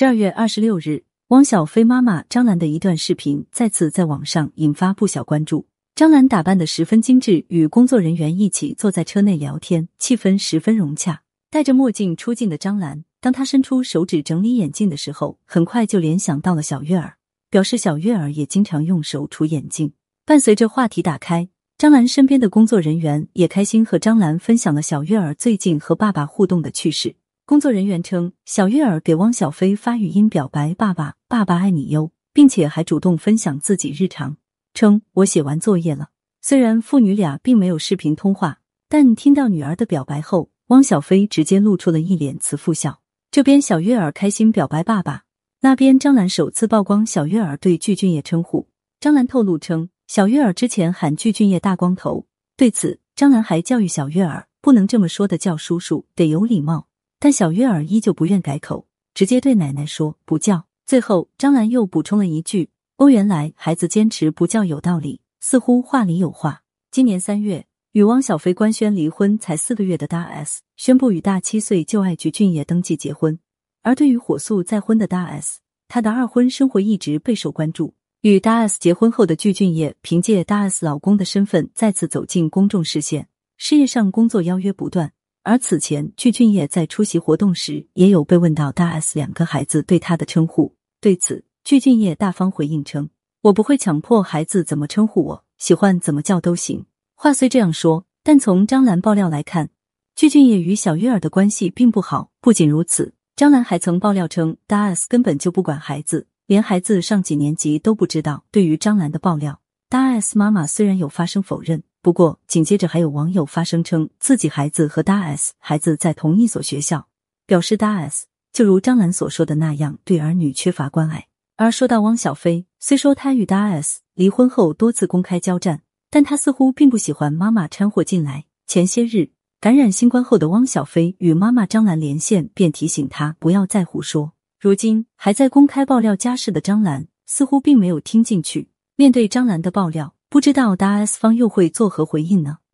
十二月二十六日，汪小菲妈妈张兰的一段视频再次在网上引发不小关注。张兰打扮的十分精致，与工作人员一起坐在车内聊天，气氛十分融洽。戴着墨镜出镜的张兰，当她伸出手指整理眼镜的时候，很快就联想到了小月儿，表示小月儿也经常用手除眼镜。伴随着话题打开，张兰身边的工作人员也开心和张兰分享了小月儿最近和爸爸互动的趣事。工作人员称，小月儿给汪小菲发语音表白：“爸爸，爸爸爱你哟！”并且还主动分享自己日常，称：“我写完作业了。”虽然父女俩并没有视频通话，但听到女儿的表白后，汪小菲直接露出了一脸慈父笑。这边小月儿开心表白爸爸，那边张兰首次曝光小月儿对具俊晔称呼。张兰透露称，小月儿之前喊具俊晔大光头，对此张兰还教育小月儿不能这么说的，叫叔叔得有礼貌。但小月儿依旧不愿改口，直接对奶奶说不叫。最后，张兰又补充了一句：“哦，原来孩子坚持不叫有道理，似乎话里有话。”今年三月，与汪小菲官宣离婚才四个月的大 S 宣布与大七岁旧爱具俊晔登记结婚。而对于火速再婚的大 S，她的二婚生活一直备受关注。与大 S 结婚后的具俊晔，凭借大 S 老公的身份再次走进公众视线，事业上工作邀约不断。而此前，具俊晔在出席活动时，也有被问到大 S 两个孩子对他的称呼。对此，具俊晔大方回应称：“我不会强迫孩子怎么称呼我，喜欢怎么叫都行。”话虽这样说，但从张兰爆料来看，具俊晔与小月儿的关系并不好。不仅如此，张兰还曾爆料称，大 S 根本就不管孩子，连孩子上几年级都不知道。对于张兰的爆料，大 S 妈妈虽然有发声否认。不过，紧接着还有网友发声称自己孩子和大 S 孩子在同一所学校，表示大 S 就如张兰所说的那样，对儿女缺乏关爱。而说到汪小菲，虽说他与大 S 离婚后多次公开交战，但他似乎并不喜欢妈妈掺和进来。前些日感染新冠后的汪小菲与妈妈张兰连线，便提醒他不要再胡说。如今还在公开爆料家事的张兰，似乎并没有听进去。面对张兰的爆料。不知道大 S 方又会作何回应呢？